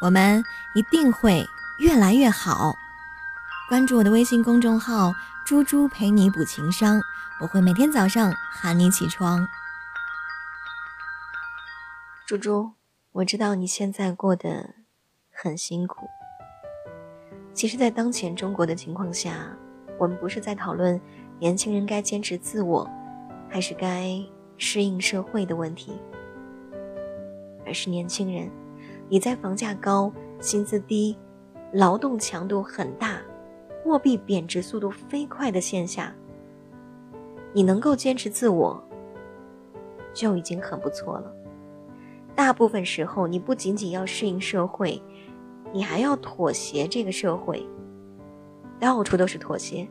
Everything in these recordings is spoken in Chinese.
我们一定会越来越好。关注我的微信公众号“猪猪陪你补情商”，我会每天早上喊你起床。猪猪，我知道你现在过得很辛苦。其实，在当前中国的情况下，我们不是在讨论年轻人该坚持自我，还是该适应社会的问题，而是年轻人。你在房价高、薪资低、劳动强度很大、货币贬值速度飞快的线下，你能够坚持自我，就已经很不错了。大部分时候，你不仅仅要适应社会，你还要妥协这个社会。到处都是妥协，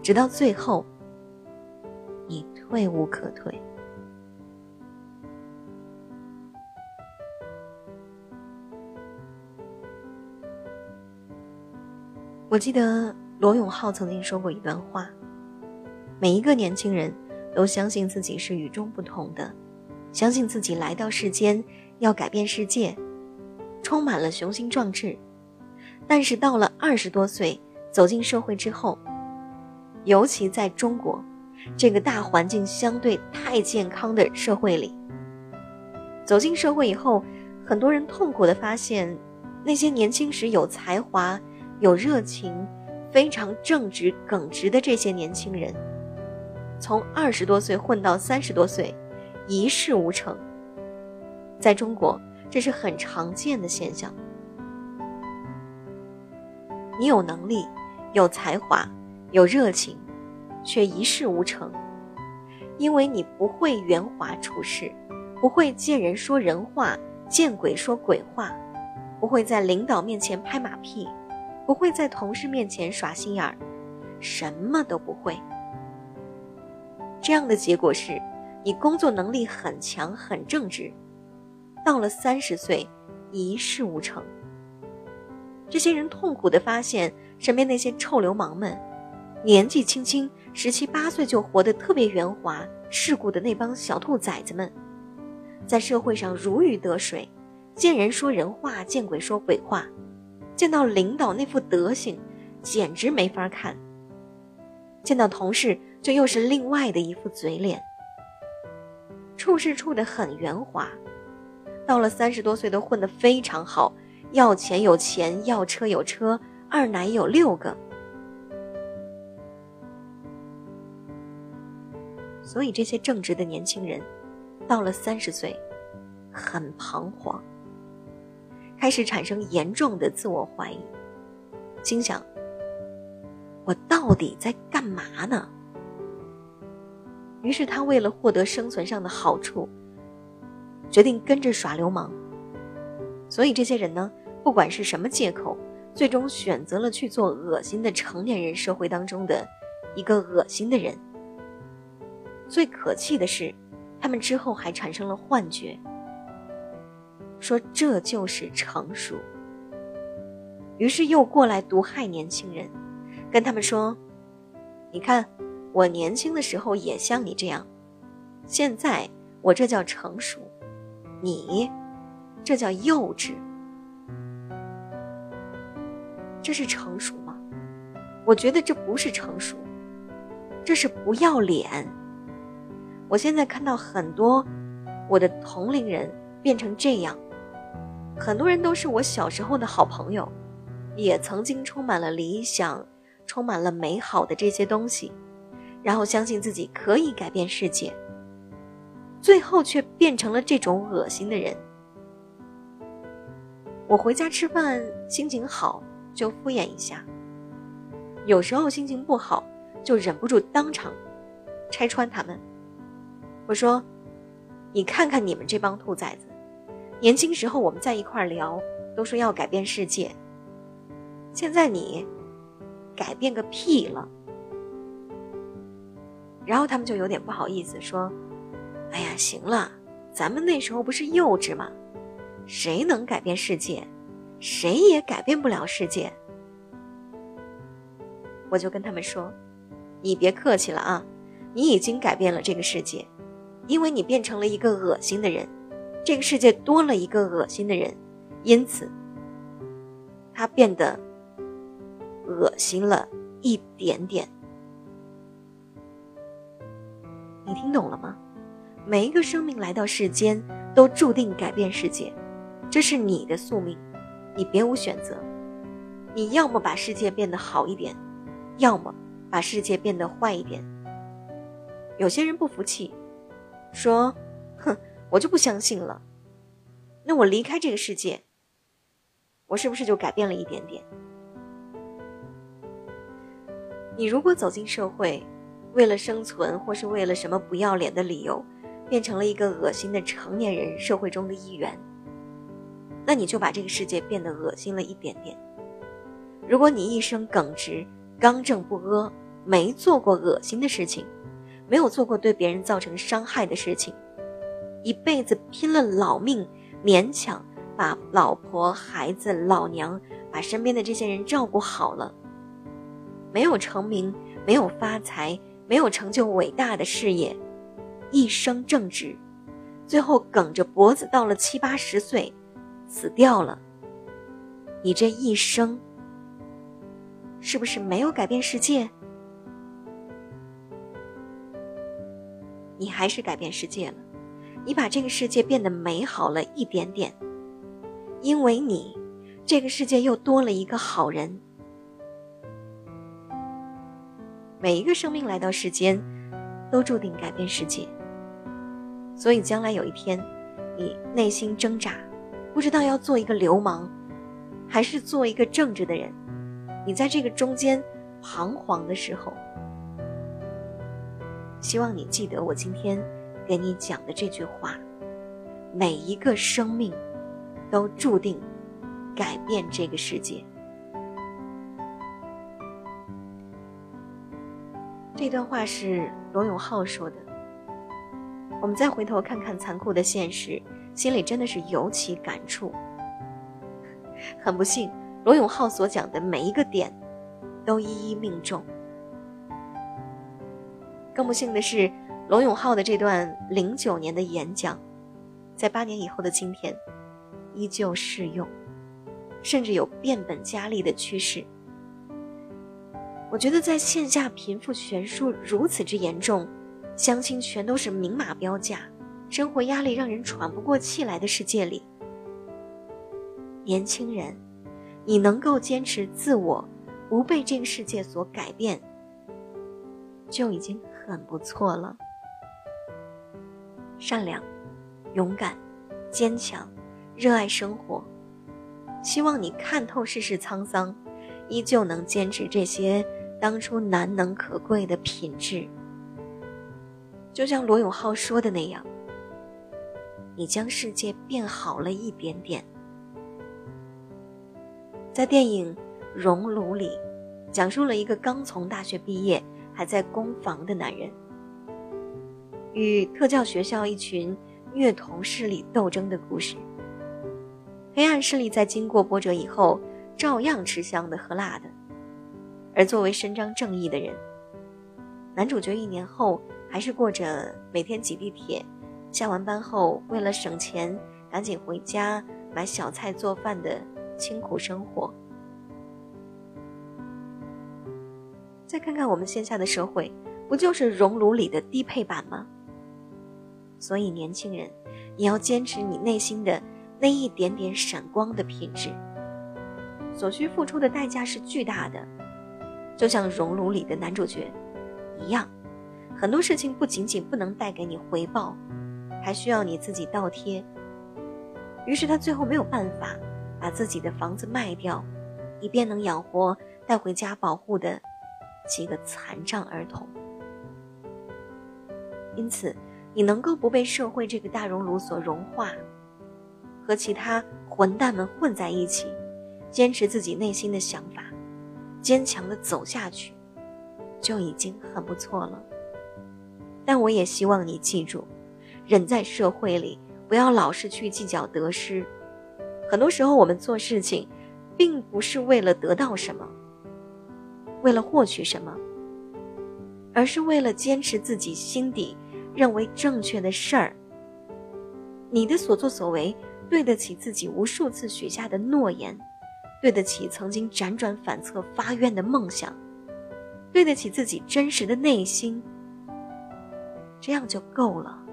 直到最后，你退无可退。我记得罗永浩曾经说过一段话：每一个年轻人都相信自己是与众不同的，相信自己来到世间要改变世界，充满了雄心壮志。但是到了二十多岁，走进社会之后，尤其在中国这个大环境相对太健康的社会里，走进社会以后，很多人痛苦的发现，那些年轻时有才华。有热情、非常正直、耿直的这些年轻人，从二十多岁混到三十多岁，一事无成。在中国，这是很常见的现象。你有能力、有才华、有热情，却一事无成，因为你不会圆滑处事，不会见人说人话，见鬼说鬼话，不会在领导面前拍马屁。不会在同事面前耍心眼儿，什么都不会。这样的结果是，你工作能力很强很正直，到了三十岁，一事无成。这些人痛苦的发现，身边那些臭流氓们，年纪轻轻十七八岁就活得特别圆滑世故的那帮小兔崽子们，在社会上如鱼得水，见人说人话，见鬼说鬼话。见到领导那副德行，简直没法看。见到同事，就又是另外的一副嘴脸。处事处的很圆滑，到了三十多岁都混得非常好，要钱有钱，要车有车，二奶有六个。所以这些正直的年轻人，到了三十岁，很彷徨。开始产生严重的自我怀疑，心想：“我到底在干嘛呢？”于是他为了获得生存上的好处，决定跟着耍流氓。所以这些人呢，不管是什么借口，最终选择了去做恶心的成年人社会当中的一个恶心的人。最可气的是，他们之后还产生了幻觉。说这就是成熟，于是又过来毒害年轻人，跟他们说：“你看，我年轻的时候也像你这样，现在我这叫成熟，你这叫幼稚，这是成熟吗？我觉得这不是成熟，这是不要脸。我现在看到很多我的同龄人变成这样。”很多人都是我小时候的好朋友，也曾经充满了理想，充满了美好的这些东西，然后相信自己可以改变世界，最后却变成了这种恶心的人。我回家吃饭，心情好就敷衍一下，有时候心情不好就忍不住当场拆穿他们。我说：“你看看你们这帮兔崽子。”年轻时候我们在一块儿聊，都说要改变世界。现在你改变个屁了！然后他们就有点不好意思说：“哎呀，行了，咱们那时候不是幼稚吗？谁能改变世界？谁也改变不了世界。”我就跟他们说：“你别客气了啊，你已经改变了这个世界，因为你变成了一个恶心的人。”这个世界多了一个恶心的人，因此，他变得恶心了一点点。你听懂了吗？每一个生命来到世间，都注定改变世界，这是你的宿命，你别无选择。你要么把世界变得好一点，要么把世界变得坏一点。有些人不服气，说：“，我就不相信了。那我离开这个世界，我是不是就改变了一点点？”你如果走进社会，为了生存，或是为了什么不要脸的理由。变成了一个恶心的成年人，社会中的一员。那你就把这个世界变得恶心了一点点。如果你一生耿直、刚正不阿，没做过恶心的事情，没有做过对别人造成伤害的事情，一辈子拼了老命，勉强把老婆、孩子、老娘，把身边的这些人照顾好了，没有成名，没有发财，没有成就伟大的事业。一生正直，最后梗着脖子到了七八十岁，死掉了。你这一生是不是没有改变世界？你还是改变世界了，你把这个世界变得美好了一点点。因为你，这个世界又多了一个好人。每一个生命来到世间，都注定改变世界。所以，将来有一天，你内心挣扎，不知道要做一个流氓，还是做一个正直的人。你在这个中间彷徨的时候，希望你记得我今天给你讲的这句话：每一个生命都注定改变这个世界。这段话是罗永浩说的。我们再回头看看残酷的现实，心里真的是尤其感触。很不幸，罗永浩所讲的每一个点，都一一命中。更不幸的是，罗永浩的这段零九年的演讲，在八年以后的今天，依旧适用，甚至有变本加厉的趋势。我觉得，在线下贫富悬殊如此之严重。相亲全都是明码标价，生活压力让人喘不过气来的世界里，年轻人，你能够坚持自我，不被这个世界所改变，就已经很不错了。善良、勇敢、坚强、热爱生活，希望你看透世事沧桑，依旧能坚持这些当初难能可贵的品质。就像罗永浩说的那样，你将世界变好了一点点。在电影《熔炉》里，讲述了一个刚从大学毕业还在攻防的男人，与特教学校一群虐童势力斗争的故事。黑暗势力在经过波折以后，照样吃香的喝辣的。而作为伸张正义的人，男主角一年后。还是过着每天挤地铁，下完班后为了省钱赶紧回家买小菜做饭的清苦生活。再看看我们线下的社会，不就是熔炉里的低配版吗？所以年轻人，你要坚持你内心的那一点点闪光的品质，所需付出的代价是巨大的，就像熔炉里的男主角一样。很多事情不仅仅不能带给你回报，还需要你自己倒贴。于是他最后没有办法，把自己的房子卖掉，以便能养活带回家保护的几个残障儿童。因此，你能够不被社会这个大熔炉所融化，和其他混蛋们混在一起，坚持自己内心的想法，坚强的走下去，就已经很不错了。但我也希望你记住，人在社会里不要老是去计较得失。很多时候，我们做事情，并不是为了得到什么，为了获取什么，而是为了坚持自己心底认为正确的事儿。你的所作所为，对得起自己无数次许下的诺言，对得起曾经辗转反侧发愿的梦想，对得起自己真实的内心，这样就够了。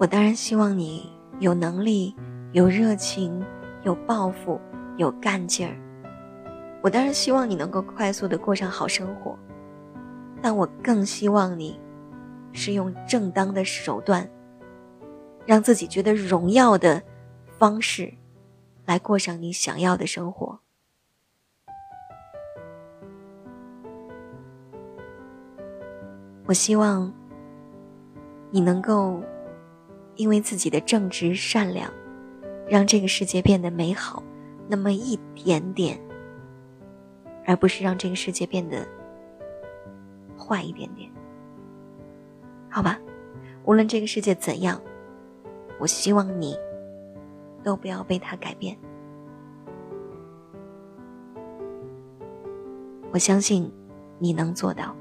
我当然希望你有能力、有热情、有抱负、有干劲儿。我当然希望你能够快速的过上好生活，但我更希望你是用正当的手段，让自己觉得荣耀的方式，来过上你想要的生活。我希望你能够。因为自己的正直善良，让这个世界变得美好，那么一点点，而不是让这个世界变得坏一点点。好吧，无论这个世界怎样，我希望你都不要被它改变。我相信你能做到。